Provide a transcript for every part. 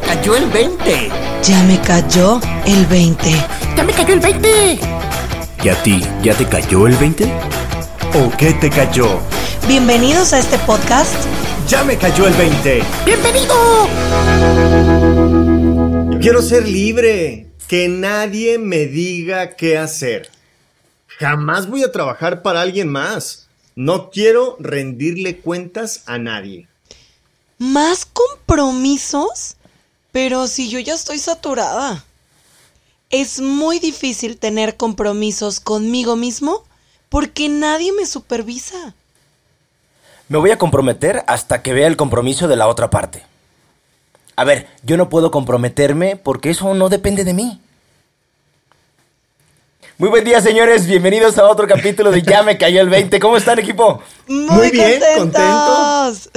me cayó el 20. Ya me cayó el 20. Ya me cayó el 20. ¿Y a ti ya te cayó el 20? ¿O qué te cayó? Bienvenidos a este podcast. Ya me cayó el 20. ¡Bienvenido! Yo quiero ser libre. Que nadie me diga qué hacer. Jamás voy a trabajar para alguien más. No quiero rendirle cuentas a nadie. ¿Más compromisos? Pero si yo ya estoy saturada. Es muy difícil tener compromisos conmigo mismo porque nadie me supervisa. Me voy a comprometer hasta que vea el compromiso de la otra parte. A ver, yo no puedo comprometerme porque eso no depende de mí. Muy buen día, señores. Bienvenidos a otro capítulo de Ya me cayó el 20. ¿Cómo están, equipo? Muy bien, contentos.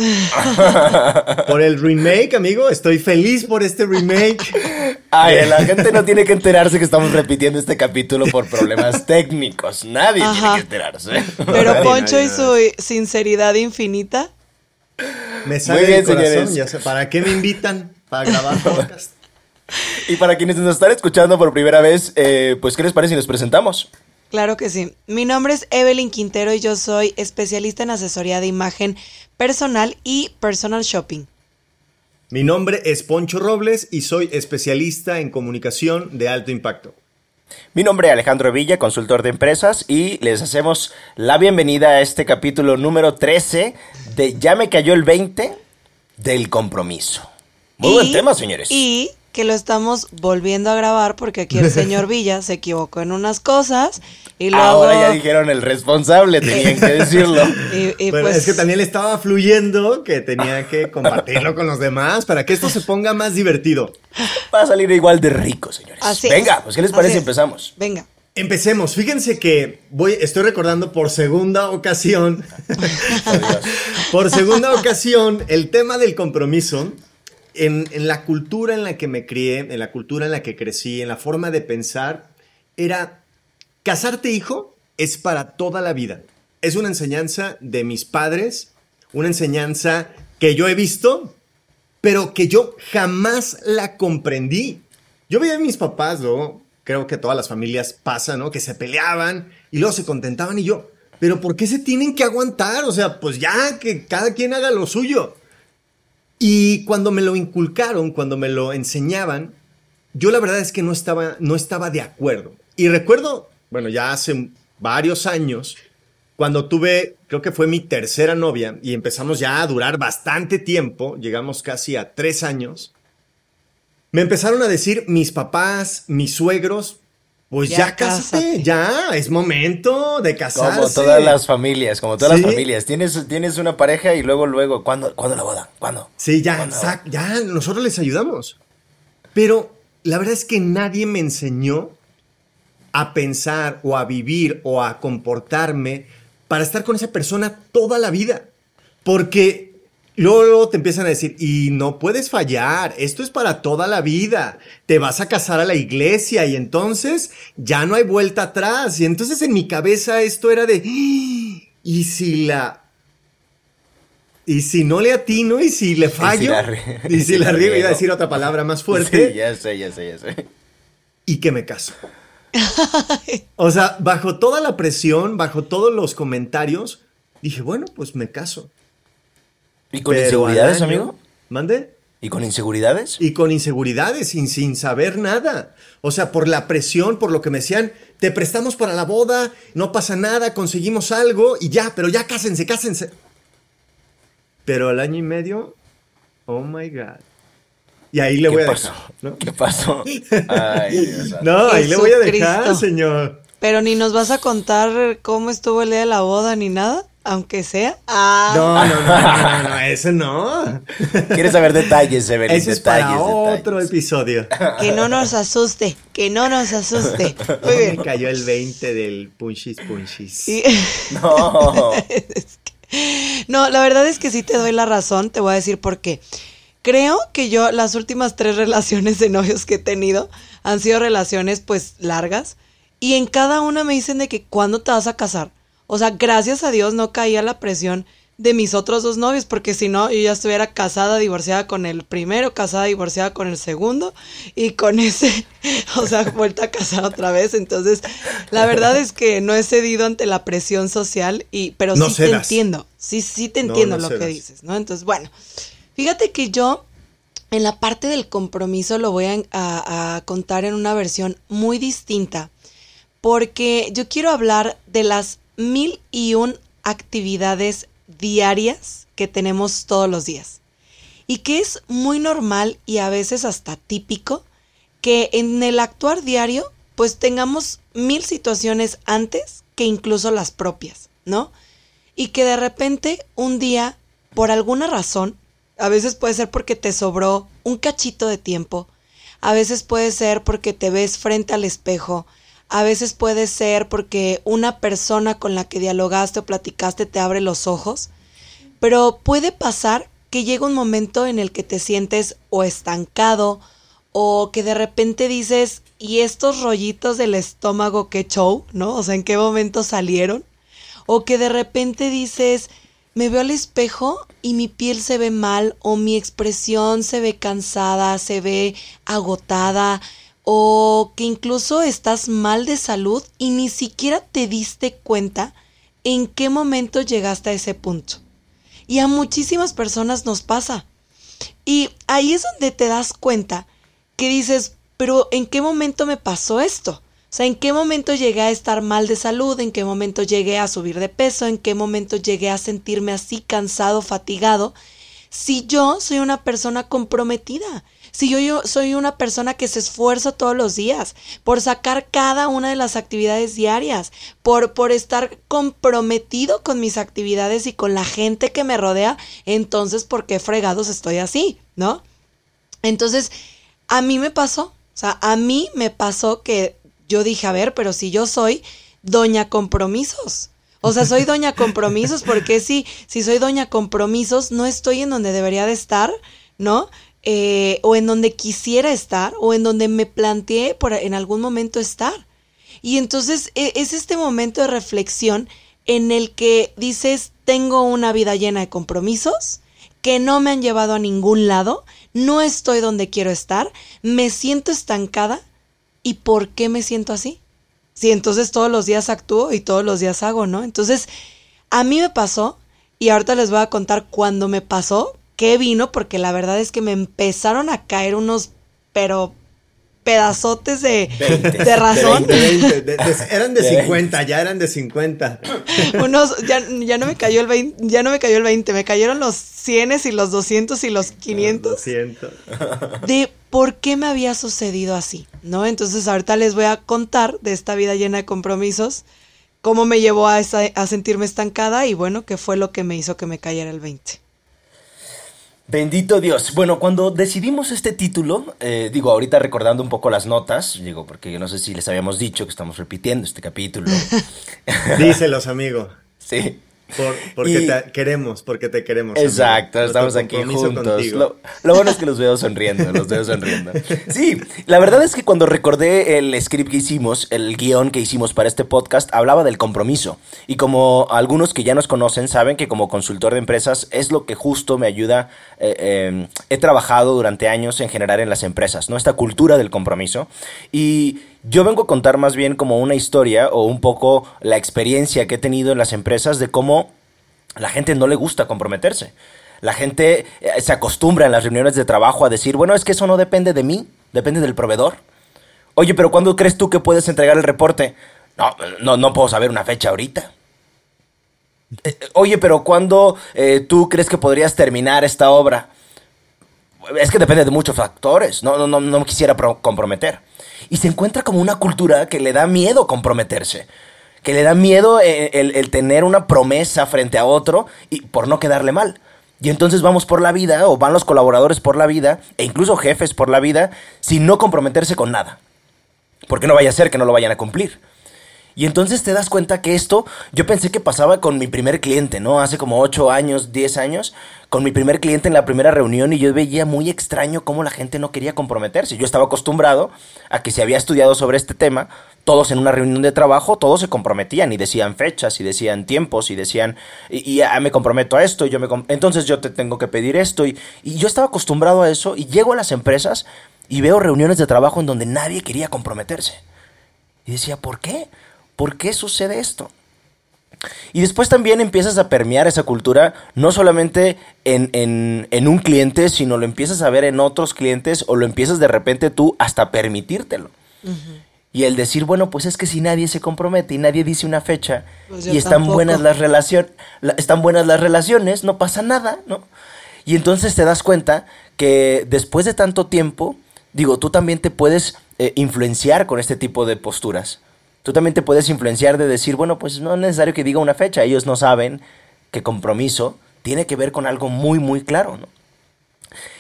Por el remake, amigo. Estoy feliz por este remake. Ay, la gente no tiene que enterarse que estamos repitiendo este capítulo por problemas técnicos. Nadie tiene Ajá. que enterarse. Pero Nadie, Poncho nadie, y su sinceridad infinita. Me sale Muy bien, el corazón. señores. Ya sé, ¿Para qué me invitan? Para grabar podcast. Y para quienes nos están escuchando por primera vez, eh, pues, ¿qué les parece si nos presentamos? Claro que sí. Mi nombre es Evelyn Quintero y yo soy especialista en asesoría de imagen personal y personal shopping. Mi nombre es Poncho Robles y soy especialista en comunicación de alto impacto. Mi nombre es Alejandro Villa, consultor de empresas, y les hacemos la bienvenida a este capítulo número 13 de Ya me cayó el 20 del compromiso. Muy buen tema, señores. Y que lo estamos volviendo a grabar porque aquí el señor Villa se equivocó en unas cosas y luego... Ahora ya dijeron el responsable, tenían que decirlo. y, y Bueno, pues, es que también le estaba fluyendo que tenía que compartirlo con los demás para que esto se ponga más divertido. Va a salir igual de rico, señores. así Venga, es, pues ¿qué les parece empezamos? Venga. Empecemos. Fíjense que voy, estoy recordando por segunda ocasión, por segunda ocasión, el tema del compromiso. En, la cultura en la que me crié, en la cultura en la que crecí, en la forma de pensar, era casarte hijo es para toda la vida. Es una enseñanza de mis padres, una enseñanza que yo he visto, pero que yo jamás la comprendí. Yo veía a mis papás, ¿no? Creo que todas las familias pasan, ¿no? Que se peleaban y luego se contentaban y yo, pero ¿por qué se tienen que aguantar? O sea, pues ya que cada quien haga lo suyo. Y cuando me lo inculcaron, cuando me lo enseñaban, yo la verdad es que no estaba, no estaba de acuerdo. Y recuerdo, bueno, ya hace varios años, cuando tuve, creo que fue mi tercera novia y empezamos ya a durar bastante tiempo, llegamos casi a tres años, me empezaron a decir mis papás, mis suegros, pues ya, Ya cásate, cásate. ya, es momento de casarse. Como todas las familias, como todas Sí. las familias. Tienes, tienes una pareja y luego, luego, ¿cuándo, ¿cuándo la boda? ¿Cuándo? Sí, ya, ¿Cuándo? sac- ya, nosotros les ayudamos. Pero la verdad es que nadie me enseñó a pensar o a vivir o a comportarme para estar con esa persona toda la vida. Porque luego, luego te empiezan a decir, y no puedes fallar, esto es para toda la vida, te vas a casar a la iglesia y entonces ya no hay vuelta atrás. Y entonces en mi cabeza esto era de, "¡Ah! ¿y si la y si no le atino y si le fallo. Y si la riego, iba a decir otra palabra más fuerte. Sí, ya sé, ya sé, ya sé. Y que me caso. o sea, bajo toda la presión, bajo todos los comentarios, dije, bueno, pues me caso. ¿Y con Pero inseguridades, año- amigo? ¿Mande? ¿Y con inseguridades? Y con inseguridades, sin, sin saber nada. O sea, por la presión, por lo que me decían, te prestamos para la boda, no pasa nada, conseguimos algo y ya, pero ya cásense, cásense. Pero al año y medio, oh my God. Y ahí le ¿Qué voy a pasó? dejar. ¿no? ¿Qué pasó? Ay, Dios. No, ahí le voy a dejar, señor. Pero ni nos vas a contar cómo estuvo el día de la boda ni nada, aunque sea. Ah, No, no, no, no, no, no, ese no. ¿Quieres saber detalles, Evelyn? Ese es detalles, para otro detalles. episodio. que no nos asuste, que no nos asuste. Muy Me bien. cayó el 20 del punchis punchis. Y- No. No, la verdad es que sí te doy la razón, te voy a decir por qué. Creo que yo las últimas tres relaciones de novios que he tenido han sido relaciones pues largas y en cada una me dicen de que cuándo te vas a casar. O sea, gracias a Dios no caía la presión de mis otros dos novios, porque si no, yo ya estuviera casada, divorciada con el primero, casada, divorciada con el segundo, y con ese, o sea, vuelta a casar otra vez. Entonces, la verdad es que no he cedido ante la presión social, y, pero No sí te entiendo, sí, sí te entiendo no lo que dices, ¿no? Entonces, bueno, fíjate que yo en la parte del compromiso lo voy a, a- a contar en una versión muy distinta, porque yo quiero hablar de las mil y un actividades diarias que tenemos todos los días. Y que es muy normal y a veces hasta típico que en el actuar diario pues tengamos mil situaciones antes que incluso las propias, ¿no? Y que de repente un día, por alguna razón, a veces puede ser porque te sobró un cachito de tiempo, a veces puede ser porque te ves frente al espejo, a veces puede ser porque una persona con la que dialogaste o platicaste te abre los ojos, pero puede pasar que llega un momento en el que te sientes o estancado o que de repente dices, ¿y estos rollitos del estómago qué show? ¿No? O sea, ¿en qué momento salieron? O que de repente dices, me veo al espejo y mi piel se ve mal o mi expresión se ve cansada, se ve agotada o que incluso estás mal de salud y ni siquiera te diste cuenta en qué momento llegaste a ese punto. Y a muchísimas personas nos pasa. Y ahí es donde te das cuenta que dices, pero ¿en qué momento me pasó esto? O sea, ¿en qué momento llegué a estar mal de salud? ¿En qué momento llegué a subir de peso? ¿En qué momento llegué a sentirme así cansado, fatigado? Si yo soy una persona comprometida, si yo, yo soy una persona que se esfuerza todos los días por sacar cada una de las actividades diarias, por, por estar comprometido con mis actividades y con la gente que me rodea, entonces, ¿por qué fregados estoy así? ¿No? Entonces, a mí me pasó, o sea, a mí me pasó que yo dije, a ver, pero si yo soy doña compromisos. O sea, soy doña compromisos porque si, si soy doña compromisos, no estoy en donde debería de estar, ¿no? Eh, o en donde quisiera estar, o en donde me planteé por en algún momento estar. Y entonces e- es este momento de reflexión en el que dices, tengo una vida llena de compromisos que no me han llevado a ningún lado, no estoy donde quiero estar, me siento estancada. ¿Y por qué me siento así? Si entonces todos los días actúo y todos los días hago, ¿no? Entonces, a mí me pasó, y ahorita les voy a contar cuándo me pasó, qué vino, porque la verdad es que me empezaron a caer unos, pero pedazotes de, Veintes. de razón. De 20, de- de- eran de De 50, ya eran de 50. Unos, ya, ya no me cayó el 20, ya no me cayó el 20, me cayeron los 100 y los 200 y los 500 200. de por qué me había sucedido así, ¿no? Entonces ahorita les voy a contar de esta vida llena de compromisos, cómo me llevó a, esa, a sentirme estancada y bueno, qué fue lo que me hizo que me cayera el 20. Bendito Dios. Bueno, cuando decidimos este título, eh, digo, ahorita recordando un poco las notas, digo, porque no sé si les habíamos dicho que estamos repitiendo este capítulo. Díselos, amigo. sí. Por- porque Y- te queremos, porque te queremos. amigo. Exacto, Nuestro estamos aquí juntos. Lo, lo bueno es que los veo sonriendo, los veo sonriendo. Sí, la verdad es que cuando recordé el script que hicimos, el guion que hicimos para este podcast, hablaba del compromiso. Y como algunos que ya nos conocen saben que como consultor de empresas es lo que justo me ayuda, eh, eh, he trabajado durante años en generar en las empresas, ¿no? Esta cultura del compromiso. Y yo vengo a contar más bien como una historia o un poco la experiencia que he tenido en las empresas de cómo la gente no le gusta comprometerse. La gente eh, se acostumbra en las reuniones de trabajo a decir, bueno, es que eso no depende de mí, depende del proveedor. Oye, pero ¿cuándo crees tú que puedes entregar el reporte? No, no, no puedo saber una fecha ahorita. Eh, Oye, pero ¿cuándo eh, tú crees que podrías terminar esta obra? Es que depende de muchos factores. No, no, no, no quisiera pro- comprometer. Y se encuentra como una cultura que le da miedo comprometerse. Que le da miedo eh, el, el tener una promesa frente a otro y por no quedarle mal. Y entonces vamos por la vida, o van los colaboradores por la vida, e incluso jefes por la vida, sin no comprometerse con nada. Porque no vaya a ser que no lo vayan a cumplir. Y entonces te das cuenta que esto, yo pensé que pasaba con mi primer cliente, ¿no? Hace como 8 años, 10 años, con mi primer cliente en la primera reunión y yo veía muy extraño cómo la gente no quería comprometerse. Yo estaba acostumbrado a que si había estudiado sobre este tema, todos en una reunión de trabajo, todos se comprometían y decían fechas y decían tiempos y decían, y, y, ah, me comprometo a esto, y yo me entonces yo te tengo que pedir esto. Y, y yo estaba acostumbrado a eso y llego a las empresas y veo reuniones de trabajo en donde nadie quería comprometerse. Y decía, ¿por qué? ¿Por qué sucede esto? Y después también empiezas a permear esa cultura, no solamente en, en, en, un cliente, sino lo empiezas a ver en otros clientes o lo empiezas de repente tú hasta permitírtelo. Uh -huh. Y el decir, bueno, pues es que si nadie se compromete y nadie dice una fecha Pues y están buenas las relaciones, están buenas las relaciones, no pasa nada, ¿no? Y entonces te das cuenta que después de tanto tiempo, digo, tú también te puedes eh, influenciar con este tipo de posturas. Tú también te puedes influenciar de decir, bueno, pues no es necesario que diga una fecha, ellos no saben que compromiso tiene que ver con algo muy, muy claro, ¿no?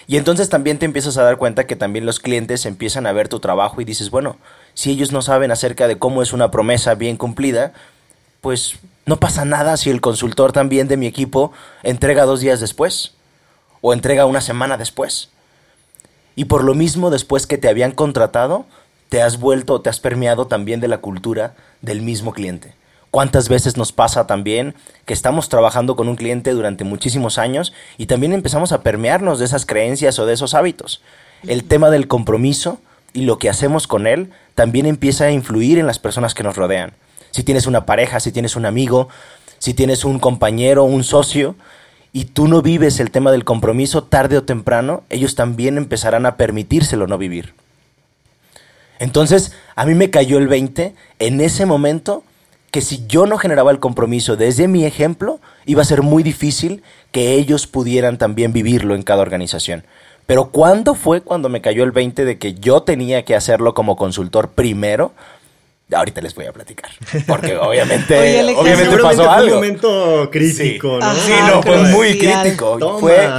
Y entonces también te empiezas a dar cuenta que también los clientes empiezan a ver tu trabajo y dices, bueno, si ellos no saben acerca de cómo es una promesa bien cumplida, pues no pasa nada si el consultor también de mi equipo entrega dos días después o entrega una semana después. Y por lo mismo, después que te habían contratado, te has vuelto, te has permeado también de la cultura del mismo cliente. ¿Cuántas veces nos pasa también que estamos trabajando con un cliente durante muchísimos años y también empezamos a permearnos de esas creencias o de esos hábitos? El tema del compromiso y lo que hacemos con él también empieza a influir en las personas que nos rodean. Si tienes una pareja, si tienes un amigo, si tienes un compañero, un socio, y tú no vives el tema del compromiso, tarde o temprano, ellos también empezarán a permitírselo no vivir. Entonces, a mí me cayó el 20 en ese momento que si yo no generaba el compromiso desde mi ejemplo, iba a ser muy difícil que ellos pudieran también vivirlo en cada organización. Pero ¿cuándo fue cuando me cayó el 20 de que yo tenía que hacerlo como consultor primero? Ahorita les voy a platicar. Porque obviamente, Oye, obviamente pasó fue algo. un momento crítico, sí. ¿no? Sí, no, fue muy crítico. Toma. Fue,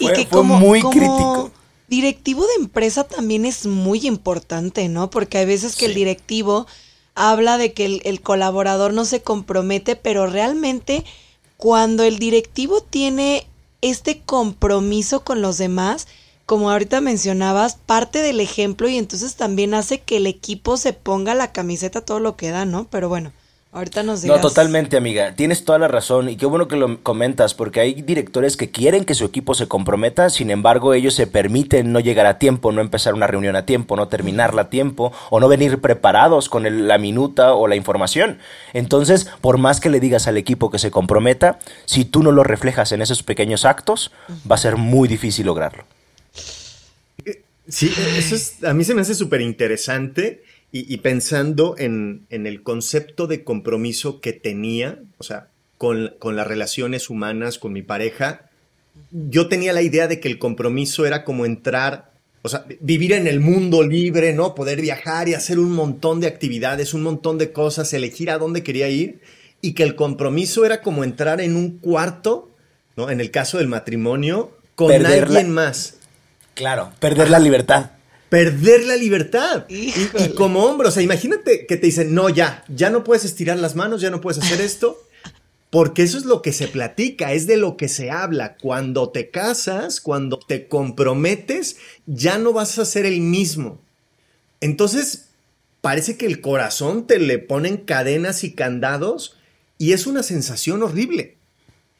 Y fue- que fue como, muy como crítico. Directivo de empresa también es muy importante, ¿no? Porque hay veces que el directivo habla de que el, el colaborador no se compromete, pero realmente cuando el directivo tiene este compromiso con los demás, como ahorita mencionabas, parte del ejemplo y entonces también hace que el equipo se ponga la camiseta todo lo que da, ¿no? Pero bueno, ahorita nos dirás. No, totalmente, amiga. Tienes toda la razón y qué bueno que lo comentas porque hay directores que quieren que su equipo se comprometa, sin embargo ellos se permiten no llegar a tiempo, no empezar una reunión a tiempo, no terminarla a tiempo o no venir preparados con el- la minuta o la información. Entonces, por más que le digas al equipo que se comprometa, si tú no lo reflejas en esos pequeños actos, va a ser muy difícil lograrlo. Sí, eso es, a mí se me hace súper interesante y, y pensando en, en el concepto de compromiso que tenía, o sea, con, con las relaciones humanas, con mi pareja, yo tenía la idea de que el compromiso era como entrar, o sea, vivir en el mundo libre, ¿no? Poder viajar y hacer un montón de actividades, un montón de cosas, elegir a dónde quería ir y que el compromiso era como entrar en un cuarto, ¿no? En el caso del matrimonio, con Perder la- alguien más. Claro, perder la libertad. Perder la libertad. Y, como hombre, o sea, imagínate que te dicen, no, ya, ya no puedes estirar las manos, ya no puedes hacer esto. Porque eso es lo que se platica, es de lo que se habla. Cuando te casas, cuando te comprometes, ya no vas a ser el mismo. Entonces, parece que el corazón te le ponen cadenas y candados y es una sensación horrible.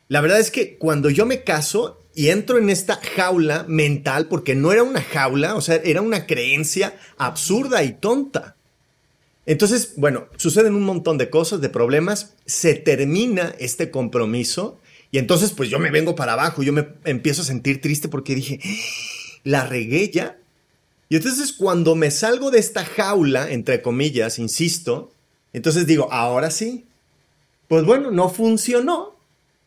La verdad es que cuando yo me caso y entro en esta jaula mental, porque no era una jaula, o sea, era una creencia absurda y tonta. Entonces, bueno, suceden un montón de cosas, de problemas, se termina este compromiso y entonces pues yo me vengo para abajo, yo me empiezo a sentir triste porque dije, la regué. Y entonces cuando me salgo de esta jaula, entre comillas, insisto, entonces digo, ahora sí, pues bueno, no funcionó.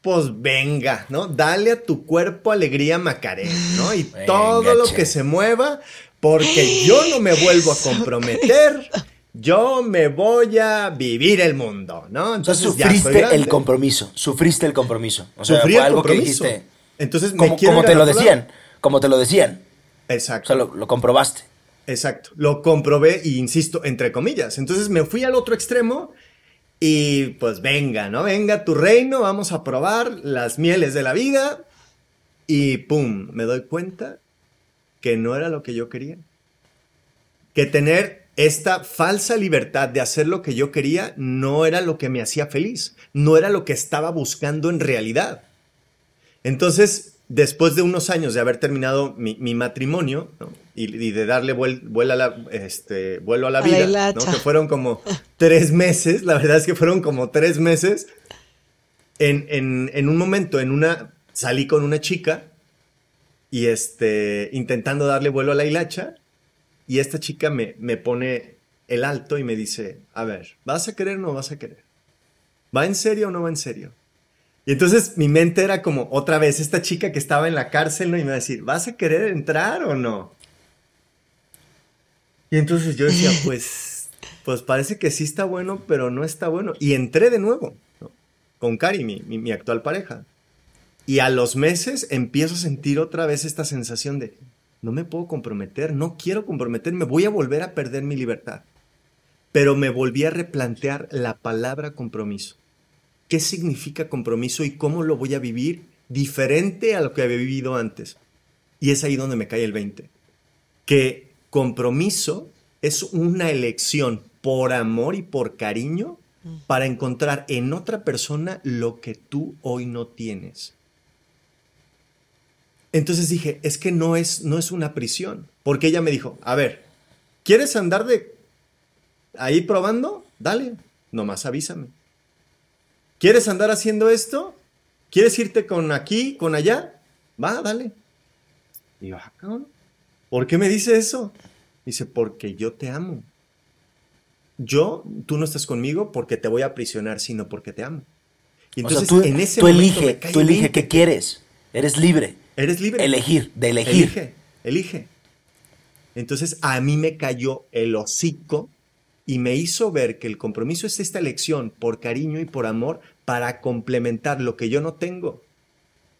Pues venga, ¿no? Dale a tu cuerpo alegría Macarena, ¿no? Y Venga, todo lo che. que se mueva, porque yo no me vuelvo a comprometer, yo me voy a vivir el mundo, ¿no? O sea, Entonces ya sufriste el compromiso, sufriste el compromiso. O sea, Sufrí fue el algo que compromiso. dijiste. Entonces me Como, te lo decían, como te lo decían. O Exacto. sea, lo, lo comprobaste. Exacto. Lo comprobé y insisto, entre comillas. Entonces me fui al otro extremo Y pues venga, ¿no? Venga tu reino, vamos a probar las mieles de la vida. Y pum, me doy cuenta que no era lo que yo quería. Que tener esta falsa libertad de hacer lo que yo quería no era lo que me hacía feliz, no era lo que estaba buscando en realidad. Entonces, después de unos años de haber terminado mi, matrimonio y, de darle vuelo a la, este, vuelo a la vida, que fueron como tres meses, la verdad es que fueron como tres meses, en, en, un momento, en una, salí con una chica y este, intentando darle vuelo a la hilacha y esta chica me, me pone el alto y me dice, a ver, ¿vas a querer o no vas a querer? ¿Va en serio o no va en serio? Y entonces mi mente era como otra vez esta chica que estaba en la cárcel ¿no? y me iba a decir, ¿vas a querer entrar o no? Y entonces yo decía, pues, pues parece que sí está bueno, pero no está bueno. Y entré de nuevo con Cari, mi, mi actual pareja. Y a los meses empiezo a sentir otra vez esta sensación de, no me puedo comprometer, no quiero comprometerme, voy a volver a perder mi libertad. Pero me volví a replantear la palabra compromiso. ¿Qué significa compromiso y cómo lo voy a vivir diferente a lo que había vivido antes? Y es ahí donde me cae el 20. Que compromiso es una elección por amor y por cariño para encontrar en otra persona lo que tú hoy no tienes. Entonces dije, es que no es, no es una prisión. Porque ella me dijo, a ver, ¿quieres andar de ahí probando? Dale, nomás avísame. ¿Quieres andar haciendo esto? ¿Quieres irte con aquí, con allá? Va, dale. Y yo, ah, ¿por qué me dice eso? Dice, porque yo te amo. Yo, tú no estás conmigo porque te voy a aprisionar, sino porque te amo. Y entonces, en ese tú elige, tú elige qué quieres. Eres libre. Eres libre. Elegir, de elegir. Elige, elige. Entonces a mí me cayó el hocico y me hizo ver que el compromiso es esta elección por cariño y por amor para complementar lo que yo no tengo,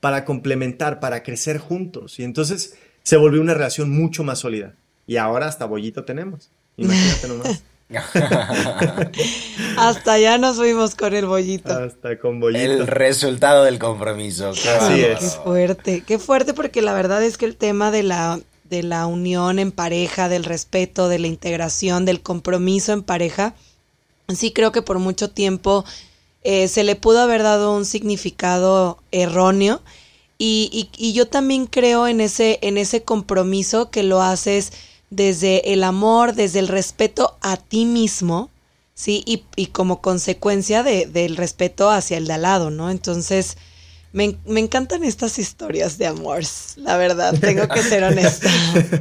para complementar, para crecer juntos. Y entonces se volvió una relación mucho más sólida. Y ahora hasta bollito tenemos. Imagínate nomás. Hasta ya nos fuimos con el bollito. Hasta con bollito. El resultado del compromiso. Qué Qué fuerte, qué fuerte porque la verdad es que el tema de la, de la unión en pareja, del respeto, de la integración, del compromiso en pareja, sí creo que por mucho tiempo eh, se le pudo haber dado un significado erróneo. Y, y, y yo también creo en ese, en ese compromiso que lo haces desde el amor, desde el respeto a ti mismo, ¿sí? Y, y como consecuencia de, del respeto hacia el de al lado, ¿no? Entonces, me, me, encantan estas historias de amor, la verdad, tengo que ser honesta.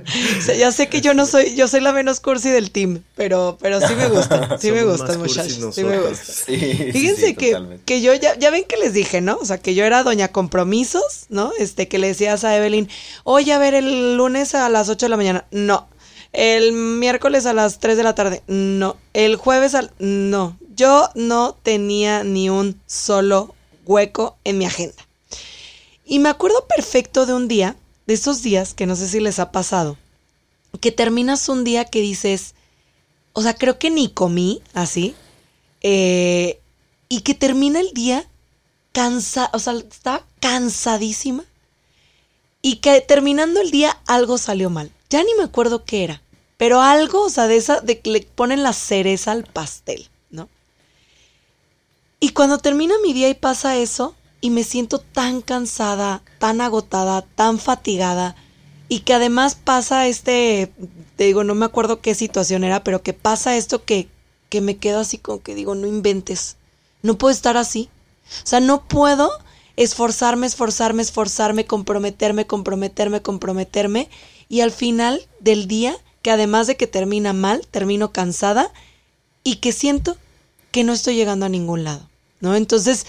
ya sé que yo no soy, yo soy la menos cursi del team, pero, pero sí me gusta, sí me gustan muchachos, sí me gusta. Fíjense que, que yo ya, ya ven que les dije, ¿no? O sea, que yo era doña compromisos, ¿no? Este, que le decías a Evelyn, oye, a ver, el lunes a las 8 de la mañana, no, el miércoles a las 3 de la tarde, no. El jueves al... No. Yo no tenía ni un solo hueco en mi agenda. Y me acuerdo perfecto de un día, de esos días, que no sé si les ha pasado, que terminas un día que dices, o sea, creo que ni comí así, eh, y que termina el día cansa, o sea, estaba cansadísima, y que terminando el día algo salió mal. Ya ni me acuerdo qué era. Pero algo, o sea, de esa, de que le ponen la cereza al pastel, ¿no? Y cuando termina mi día y pasa eso, y me siento tan cansada, tan agotada, tan fatigada, y que además pasa este, te digo, no me acuerdo qué situación era, pero que pasa esto que, que me quedo así como que digo, no inventes, no puedo estar así. O sea, no puedo esforzarme, esforzarme, esforzarme, comprometerme, comprometerme, comprometerme, y al final del día que además de que termina mal, termino cansada y que siento que no estoy llegando a ningún lado, ¿no? Entonces,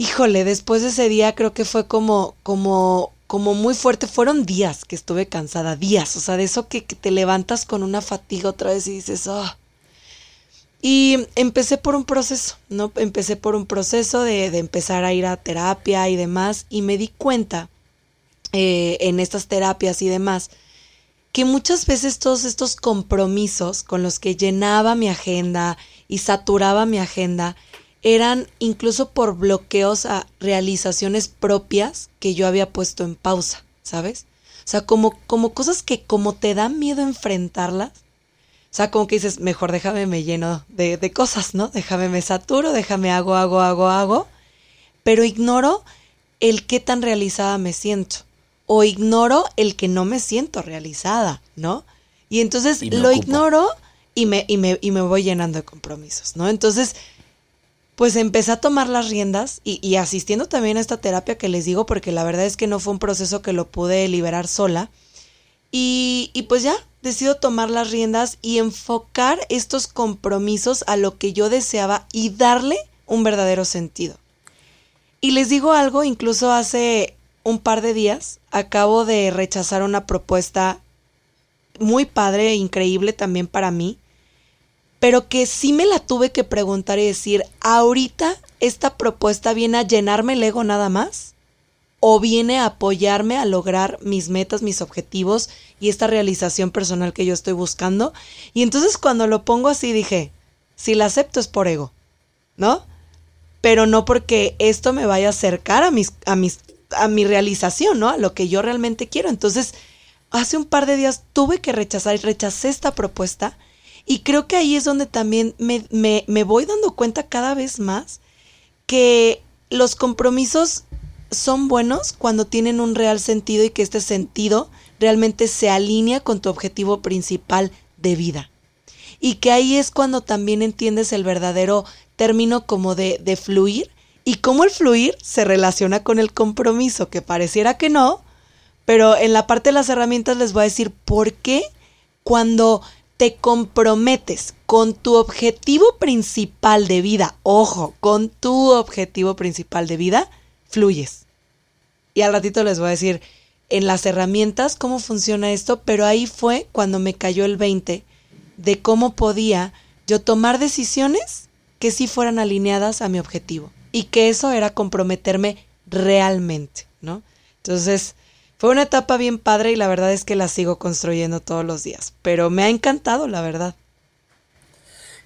híjole, después de ese día creo que fue como, como, como muy fuerte. Fueron días que estuve cansada, días, o sea, de eso que, te levantas con una fatiga otra vez y dices, oh. Y empecé por un proceso, ¿no? Empecé por un proceso de, empezar a ir a terapia y demás, y me di cuenta eh, en estas terapias y demás, que muchas veces todos estos compromisos con los que llenaba mi agenda y saturaba mi agenda eran incluso por bloqueos a realizaciones propias que yo había puesto en pausa, ¿sabes? O sea, como, como cosas que como te dan miedo enfrentarlas, o sea, como que dices, mejor déjame me lleno de, de cosas, ¿no? Déjame me saturo, déjame hago, hago, hago, hago, pero ignoro el qué tan realizada me siento o ignoro el que no me siento realizada, ¿no? Y entonces Y lo ocupo. ignoro y me, y, me, y me voy llenando de compromisos, ¿no? Entonces, pues empecé a tomar las riendas y, asistiendo también a esta terapia que les digo, porque la verdad es que no fue un proceso que lo pude liberar sola. Y, y pues ya, decido tomar las riendas y enfocar estos compromisos a lo que yo deseaba y darle un verdadero sentido. Y les digo algo, incluso hace un par de días acabo de rechazar una propuesta muy padre e increíble también para mí, pero que sí me la tuve que preguntar y decir, ¿ahorita esta propuesta viene a llenarme el ego nada más? ¿O viene a apoyarme a lograr mis metas, mis objetivos y esta realización personal que yo estoy buscando? Y entonces cuando lo pongo así dije, si la acepto es por ego, ¿no? Pero no porque esto me vaya a acercar a mis, a mis, a mi realización, ¿no? A lo que yo realmente quiero. Entonces, hace un par de días tuve que rechazar y rechacé esta propuesta. Y creo que ahí es donde también me, me, me voy dando cuenta cada vez más que los compromisos son buenos cuando tienen un real sentido y que este sentido realmente se alinea con tu objetivo principal de vida. Y que ahí es cuando también entiendes el verdadero término como de, de fluir y cómo el fluir se relaciona con el compromiso, que pareciera que no, pero en la parte de las herramientas les voy a decir por qué cuando te comprometes con tu objetivo principal de vida, ojo, con tu objetivo principal de vida, fluyes. Y al ratito les voy a decir en las herramientas cómo funciona esto, pero ahí fue cuando me cayó el 20 de cómo podía yo tomar decisiones que sí fueran alineadas a mi objetivo y que eso era comprometerme realmente, ¿no? Entonces, fue una etapa bien padre y la verdad es que la sigo construyendo todos los días, pero me ha encantado, la verdad.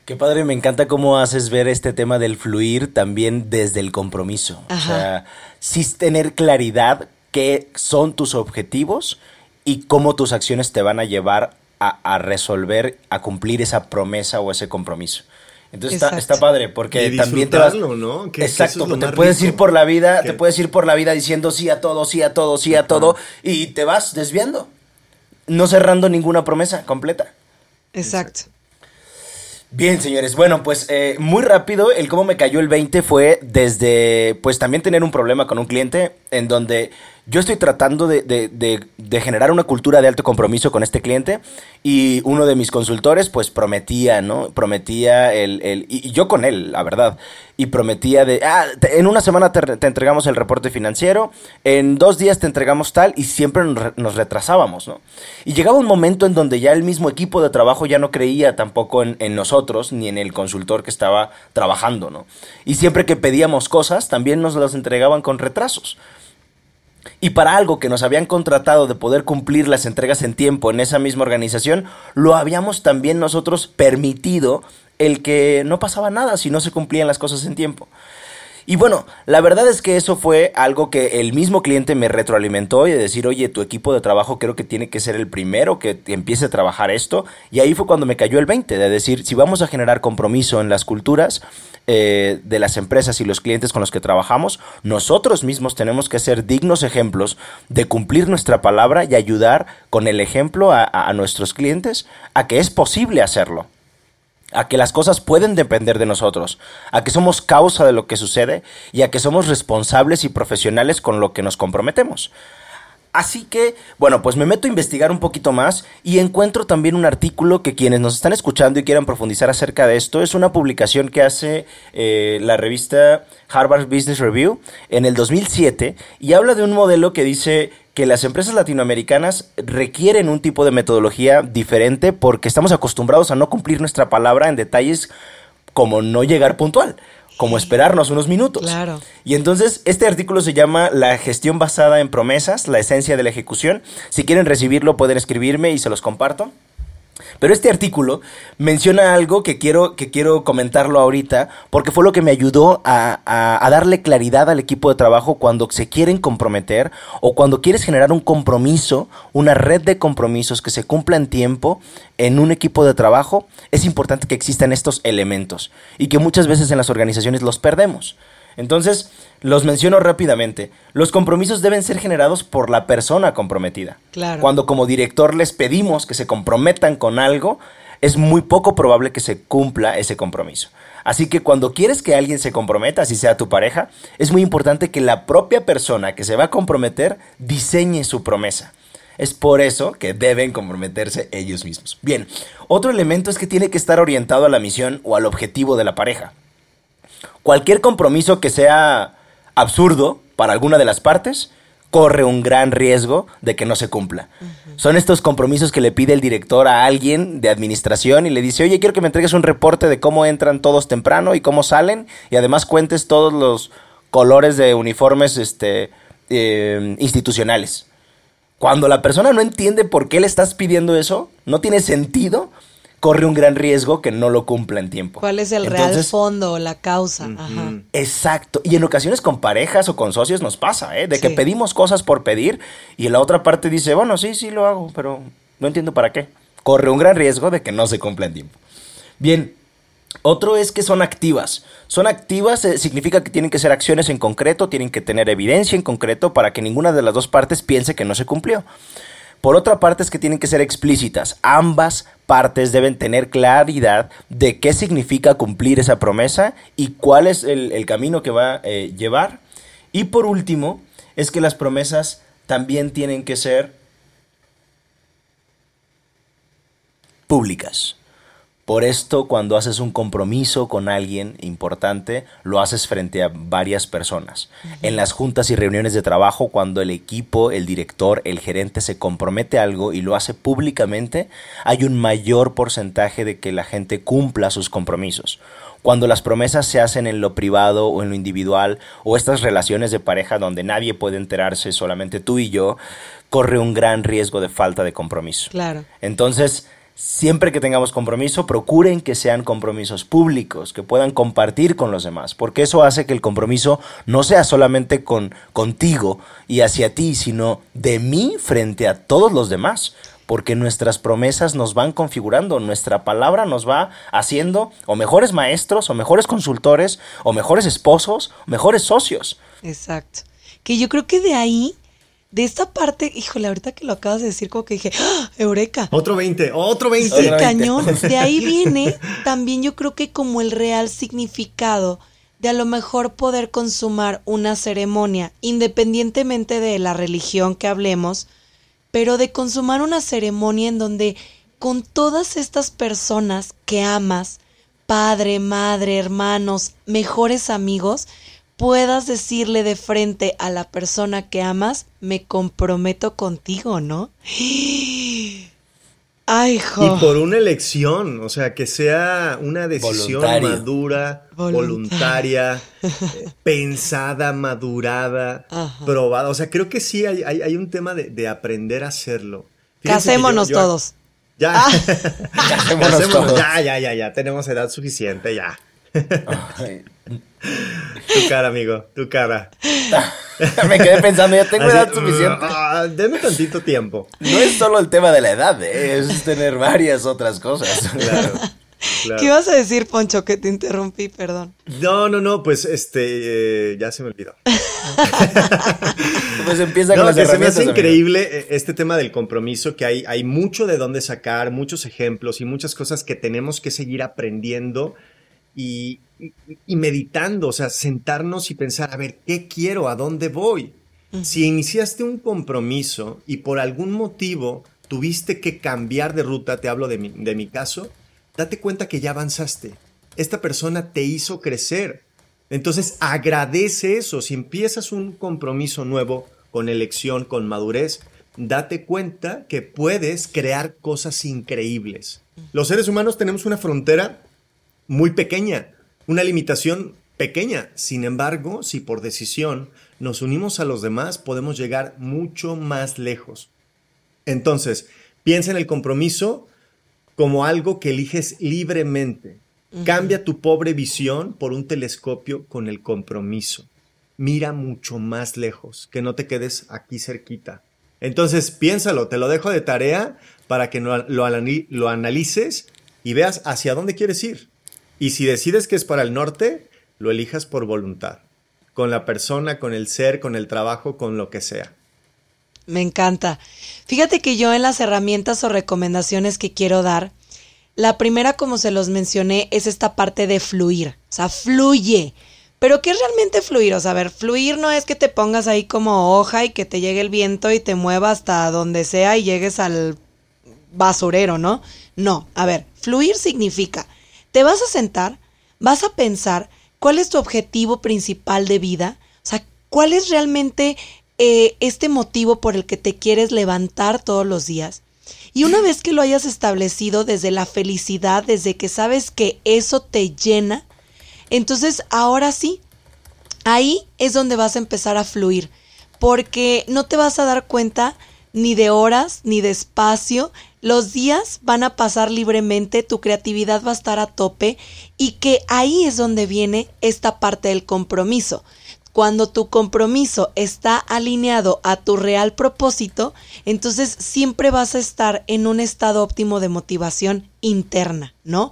Qué padre, me encanta cómo haces ver este tema del fluir también desde el compromiso. O Ajá. sea, sí tener claridad qué son tus objetivos y cómo tus acciones te van a llevar a, a resolver, a cumplir esa promesa o ese compromiso. Entonces está, está padre porque Y también te vas... ¿no? Que- Exacto, es te puedes rico. ir por la vida, Que- te puedes ir por la vida diciendo sí a todo, sí a todo, sí a todo y te vas desviando, no cerrando ninguna promesa completa. Exacto. Bien, señores. Bueno, pues eh, muy rápido, el cómo me cayó el 20 fue desde, pues también tener un problema con un cliente en donde yo estoy tratando de, de- de- generar una cultura de alto compromiso con este cliente y uno de mis consultores pues prometía, ¿no? Prometía el, el- y, yo con él, la verdad, y prometía de, ah, en una semana te, te entregamos el reporte financiero, en dos días te entregamos tal y siempre nos, re- nos retrasábamos, ¿no? Y llegaba un momento en donde ya el mismo equipo de trabajo ya no creía tampoco en, en nosotros ni en el consultor que estaba trabajando, ¿no? Y siempre que pedíamos cosas, también nos las entregaban con retrasos. Y para algo que nos habían contratado de poder cumplir las entregas en tiempo en esa misma organización, lo habíamos también nosotros permitido el que no pasaba nada si no se cumplían las cosas en tiempo. Y bueno, la verdad es que eso fue algo que el mismo cliente me retroalimentó y de decir, oye, tu equipo de trabajo creo que tiene que ser el primero que empiece a trabajar esto. Y ahí fue cuando me cayó el 20, de decir, si vamos a generar compromiso en las culturas eh, de las empresas y los clientes con los que trabajamos, nosotros mismos tenemos que ser dignos ejemplos de cumplir nuestra palabra y ayudar con el ejemplo a, nuestros clientes a que es posible hacerlo a que las cosas pueden depender de nosotros, a que somos causa de lo que sucede y a que somos responsables y profesionales con lo que nos comprometemos. Así que, bueno, pues me meto a investigar un poquito más y encuentro también un artículo que quienes nos están escuchando y quieran profundizar acerca de esto, es una publicación que hace eh, la revista Harvard Business Review en el 2007 y habla de un modelo que dice que las empresas latinoamericanas requieren un tipo de metodología diferente porque estamos acostumbrados a no cumplir nuestra palabra en detalles como no llegar puntual, como esperarnos unos minutos. Claro. Y entonces este artículo se llama La gestión basada en promesas, la esencia de la ejecución. Si quieren recibirlo pueden escribirme y se los comparto. Pero este artículo menciona algo que quiero, que quiero comentarlo ahorita, porque fue lo que me ayudó a, a, a, darle claridad al equipo de trabajo cuando se quieren comprometer o cuando quieres generar un compromiso, una red de compromisos que se cumpla en tiempo en un equipo de trabajo. Es importante que existan estos elementos y que muchas veces en las organizaciones los perdemos. Entonces, los menciono rápidamente. Los compromisos deben ser generados por la persona comprometida. Claro. Cuando como director les pedimos que se comprometan con algo, es muy poco probable que se cumpla ese compromiso. Así que cuando quieres que alguien se comprometa, así sea tu pareja, es muy importante que la propia persona que se va a comprometer diseñe su promesa. Es por eso que deben comprometerse ellos mismos. Bien, otro elemento es que tiene que estar orientado a la misión o al objetivo de la pareja. Cualquier compromiso que sea absurdo para alguna de las partes corre un gran riesgo de que no se cumpla. Uh -huh. Son estos compromisos que le pide el director a alguien de administración y le dice, oye, quiero que me entregues un reporte de cómo entran todos temprano y cómo salen y además cuentes todos los colores de uniformes este, eh, institucionales. Cuando la persona no entiende por qué le estás pidiendo eso, no tiene sentido, corre un gran riesgo que no lo cumpla en tiempo. ¿Cuál es el Entonces, real fondo o la causa? Uh -huh. Ajá. Exacto. Y en ocasiones con parejas o con socios nos pasa, ¿eh? De que pedimos cosas por pedir y la otra parte dice, bueno, sí, sí lo hago, pero no entiendo para qué. Corre un gran riesgo de que no se cumpla en tiempo. Bien, otro es que son activas. Son activas eh, significa que tienen que ser acciones en concreto, tienen que tener evidencia en concreto para que ninguna de las dos partes piense que no se cumplió. Por otra parte es que tienen que ser explícitas. Ambas partes deben tener claridad de qué significa cumplir esa promesa y cuál es el, camino que va a eh, llevar. Y por último, es que las promesas también tienen que ser públicas. Por esto, cuando haces un compromiso con alguien importante, lo haces frente a varias personas. Uh -huh. En las juntas y reuniones de trabajo, cuando el equipo, el director, el gerente se compromete a algo y lo hace públicamente, hay un mayor porcentaje de que la gente cumpla sus compromisos. Cuando las promesas se hacen en lo privado o en lo individual, o estas relaciones de pareja donde nadie puede enterarse, solamente tú y yo, corre un gran riesgo de falta de compromiso. Claro. Entonces, Siempre que tengamos compromiso, procuren que sean compromisos públicos, que puedan compartir con los demás, porque eso hace que el compromiso no sea solamente con contigo y hacia ti, sino de mí frente a todos los demás, porque nuestras promesas nos van configurando, nuestra palabra nos va haciendo o mejores maestros, o mejores consultores, o mejores esposos, mejores socios. Exacto. Que yo creo que de ahí de esta parte, híjole, ahorita que lo acabas de decir, como que dije, ¡Ah, Eureka. Otro 20, otro 20. Sí, cañón. De ahí viene también yo creo que como el real significado de a lo mejor poder consumar una ceremonia, independientemente de la religión que hablemos, pero de consumar una ceremonia en donde con todas estas personas que amas, padre, madre, hermanos, mejores amigos, puedas decirle de frente a la persona que amas, me comprometo contigo, ¿no? Ay, jo. Y por una elección, o sea, que sea una decisión Voluntario. madura, Voluntaria. voluntaria, eh, pensada, madurada, Ajá. probada. O sea, creo que sí hay, hay, hay un tema de, de aprender a hacerlo. Fíjense Casémonos yo- yo- todos. Ya. Casémonos Casémonos, todos. ya, ya, ya, ya. Tenemos edad suficiente, ya. Tu cara, amigo, tu cara. Me quedé pensando, ya tengo Así, edad suficiente. ah, deme tantito tiempo. No es solo el tema de la edad, ¿eh? es tener varias otras cosas. Claro. claro. ¿Qué ibas a decir, Poncho? Que te interrumpí, perdón. No, no, no, pues este, eh, ya se me olvidó. Pues empieza con No, las que se me hace amigo. increíble eh, este tema del compromiso, que hay, hay mucho de dónde sacar, muchos ejemplos y muchas cosas que tenemos que seguir aprendiendo y, meditando, o sea, sentarnos y pensar, a ver, ¿qué quiero? ¿A dónde voy? Si iniciaste un compromiso y por algún motivo tuviste que cambiar de ruta, te hablo de mi, de mi caso, date cuenta que ya avanzaste. Esta persona te hizo crecer. Entonces agradece eso. Si empiezas un compromiso nuevo con elección, con madurez, date cuenta que puedes crear cosas increíbles. Los seres humanos tenemos una frontera muy pequeña, una limitación pequeña. Sin embargo, si por decisión nos unimos a los demás, podemos llegar mucho más lejos. Entonces, piensa en el compromiso como algo que eliges libremente. Cambia tu pobre visión por un telescopio con el compromiso. Mira mucho más lejos, que no te quedes aquí cerquita. Entonces, piénsalo, te lo dejo de tarea para que lo, lo, lo analices y veas hacia dónde quieres ir. Y si decides que es para el norte, lo elijas por voluntad, con la persona, con el ser, con el trabajo, con lo que sea. Me encanta. Fíjate que yo en las herramientas o recomendaciones que quiero dar, la primera, como se los mencioné, es esta parte de fluir. O sea, fluye. Pero ¿qué es realmente fluir? O sea, a ver, fluir no es que te pongas ahí como hoja y que te llegue el viento y te mueva hasta donde sea y llegues al basurero, ¿no? No, a ver, fluir significa, te vas a sentar, vas a pensar cuál es tu objetivo principal de vida, o sea, cuál es realmente eh, este motivo por el que te quieres levantar todos los días. Y una vez que lo hayas establecido desde la felicidad, desde que sabes que eso te llena, entonces ahora sí, ahí es donde vas a empezar a fluir, porque no te vas a dar cuenta ni de horas, ni de espacio, los días van a pasar libremente, tu creatividad va a estar a tope y que ahí es donde viene esta parte del compromiso. Cuando tu compromiso está alineado a tu real propósito, entonces siempre vas a estar en un estado óptimo de motivación interna, ¿no?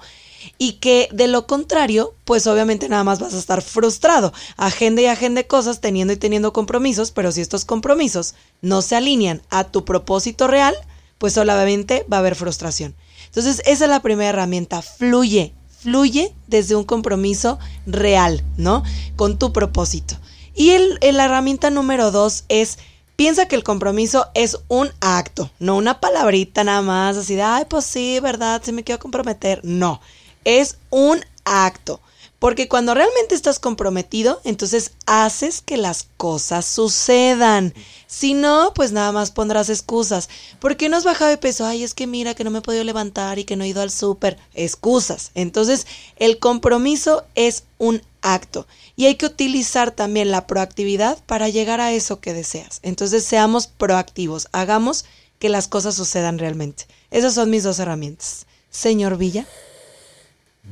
y que de lo contrario, pues obviamente nada más vas a estar frustrado, agenda y agenda cosas, teniendo y teniendo compromisos, pero si estos compromisos no se alinean a tu propósito real, pues solamente va a haber frustración. Entonces, esa es la primera herramienta, fluye, fluye desde un compromiso real, ¿no? Con tu propósito. Y el, la herramienta número dos es piensa que el compromiso es un acto, no una palabrita nada más, así de, ay, pues sí, ¿verdad? Se me quiero comprometer. No, es un acto. Porque cuando realmente estás comprometido, entonces haces que las cosas sucedan. Si no, pues nada más pondrás excusas. ¿Por qué no has bajado de peso? Ay, es que mira que no me he podido levantar y que no he ido al súper. Excusas. Entonces, el compromiso es un acto. Y hay que utilizar también la proactividad para llegar a eso que deseas. Entonces seamos proactivos, hagamos que las cosas sucedan realmente. Esas son mis dos herramientas. Señor Villa.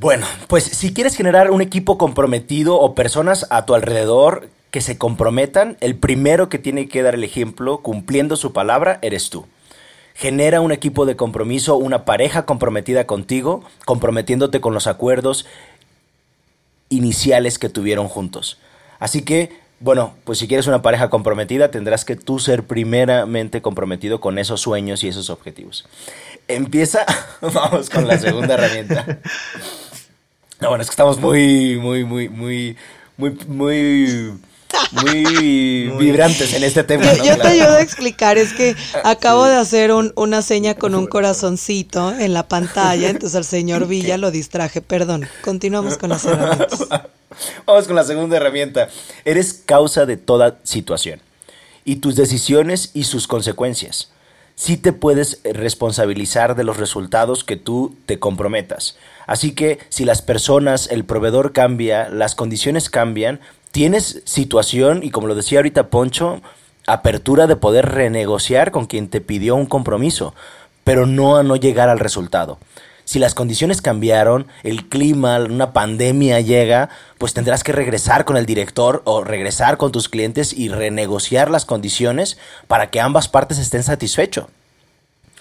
Bueno, pues si quieres generar un equipo comprometido o personas a tu alrededor que se comprometan, el primero que tiene que dar el ejemplo cumpliendo su palabra eres tú. Genera un equipo de compromiso, una pareja comprometida contigo, comprometiéndote con los acuerdos iniciales que tuvieron juntos. Así que, bueno, pues si quieres una pareja comprometida, tendrás que tú ser primeramente comprometido con esos sueños y esos objetivos. Empieza, vamos con la segunda herramienta. No, bueno, es que estamos muy, muy, muy, muy, muy, muy muy vibrantes en este tema. Yo, te ayudo a explicar, es que acabo de hacer una seña con un corazoncito en la pantalla, entonces al señor Villa lo distraje, perdón. Continuamos con las herramientas. Vamos con la segunda herramienta. Eres causa de toda situación y tus decisiones y sus consecuencias. Sí te puedes responsabilizar de los resultados que tú te comprometas. Así que si las personas, el proveedor cambia, las condiciones cambian, tienes situación, y como lo decía ahorita Poncho, apertura de poder renegociar con quien te pidió un compromiso, pero no a no llegar al resultado. Si las condiciones cambiaron, el clima, una pandemia llega, pues tendrás que regresar con el director o regresar con tus clientes y renegociar las condiciones para que ambas partes estén satisfechos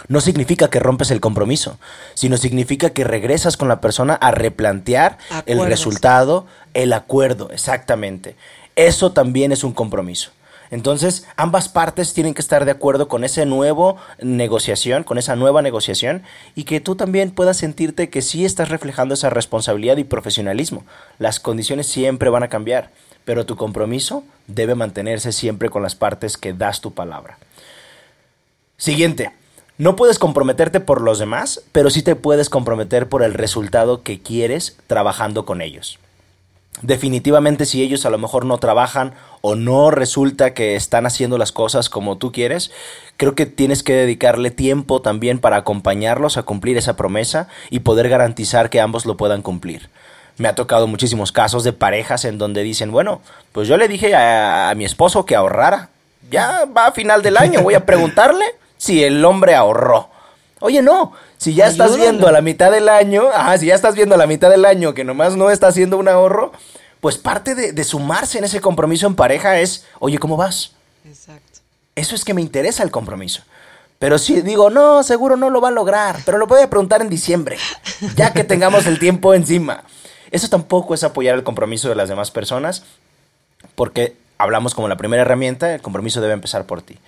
no significa que rompes el compromiso, sino significa que regresas con la persona a replantear el resultado, el acuerdo, exactamente. Eso también es un compromiso. Entonces, ambas partes tienen que estar de acuerdo con esa nueva negociación, con esa nueva negociación, y que tú también puedas sentirte que sí estás reflejando esa responsabilidad y profesionalismo. Las condiciones siempre van a cambiar, pero tu compromiso debe mantenerse siempre con las partes que das tu palabra. Siguiente, no puedes comprometerte por los demás, pero sí te puedes comprometer por el resultado que quieres trabajando con ellos. Definitivamente si ellos a lo mejor no trabajan o no resulta que están haciendo las cosas como tú quieres, creo que tienes que dedicarle tiempo también para acompañarlos a cumplir esa promesa y poder garantizar que ambos lo puedan cumplir. Me ha tocado muchísimos casos de parejas en donde dicen, bueno, pues yo le dije a, a mi esposo que ahorrara. Ya va a final del año, voy a preguntarle si el hombre ahorró. Oye, no, si ya estás viendo a la mitad del año, ajá, si ya estás viendo a la mitad del año que nomás no está haciendo un ahorro, pues parte de, de sumarse en ese compromiso en pareja es, oye, ¿cómo vas? Exacto. Eso es que me interesa el compromiso. Pero si digo, no, seguro no lo va a lograr, pero lo voy a preguntar en diciembre, ya que tengamos el tiempo encima. Eso tampoco es apoyar el compromiso de las demás personas, porque hablamos como la primera herramienta, el compromiso debe empezar por ti.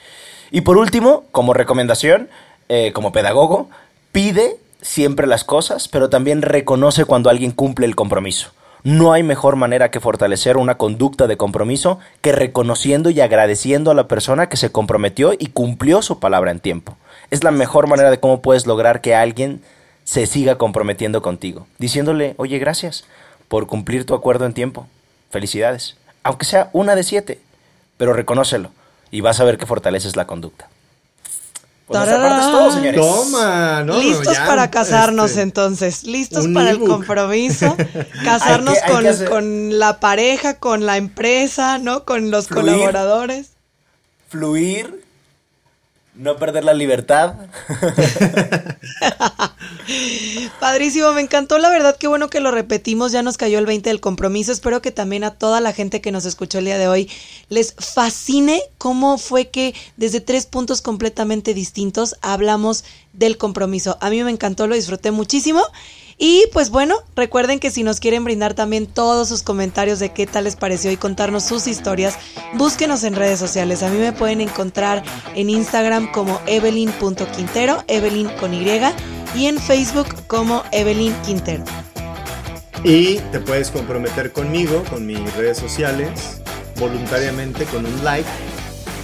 Y por último, como recomendación, eh, como pedagogo, pide siempre las cosas, pero también reconoce cuando alguien cumple el compromiso. No hay mejor manera que fortalecer una conducta de compromiso que reconociendo y agradeciendo a la persona que se comprometió y cumplió su palabra en tiempo. Es la mejor manera de cómo puedes lograr que alguien se siga comprometiendo contigo, diciéndole, oye, gracias por cumplir tu acuerdo en tiempo. Felicidades. Aunque sea una de siete, pero reconócelo y vas a ver que fortaleces la conducta. Por nuestra parte es todo, señores. Toma, no, Listos ya, para casarnos este, entonces, listos para el compromiso, casarnos Hay que- hay con, que hacer- con la pareja, con la empresa, ¿no? Con los Fluir. colaboradores. Fluir, no perder la libertad. Padrísimo, me encantó, la verdad, qué bueno que lo repetimos, ya nos cayó el 20 del compromiso, espero que también a toda la gente que nos escuchó el día de hoy les fascine cómo fue que desde tres puntos completamente distintos hablamos del compromiso. A mí me encantó, lo disfruté muchísimo. Y pues bueno, recuerden que si nos quieren brindar también todos sus comentarios de qué tal les pareció y contarnos sus historias, búsquenos en redes sociales. A mí me pueden encontrar en Instagram como evelyn.quintero, Evelyn con Y, y en Facebook como Evelyn Quintero. Y te puedes comprometer conmigo, con mis redes sociales, voluntariamente con un like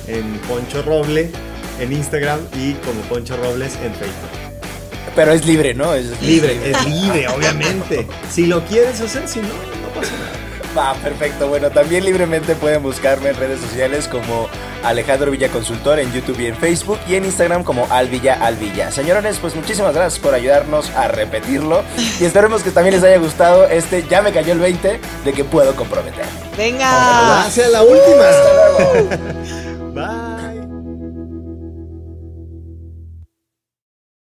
en Poncho Roble en Instagram y como Poncho Robles en Facebook. Pero es libre, ¿no? Es Libre, es libre, obviamente. Si lo quieres hacer, si no, no pasa nada. Va, perfecto. Bueno, también libremente pueden buscarme en redes sociales como Alejandro Villa Consultor en YouTube y en Facebook y en Instagram como Alvilla Alvilla. Señores, pues muchísimas gracias por ayudarnos a repetirlo y esperemos que también les haya gustado este Ya me cayó el 20 de que puedo comprometer. Venga. Ojalá sea la última.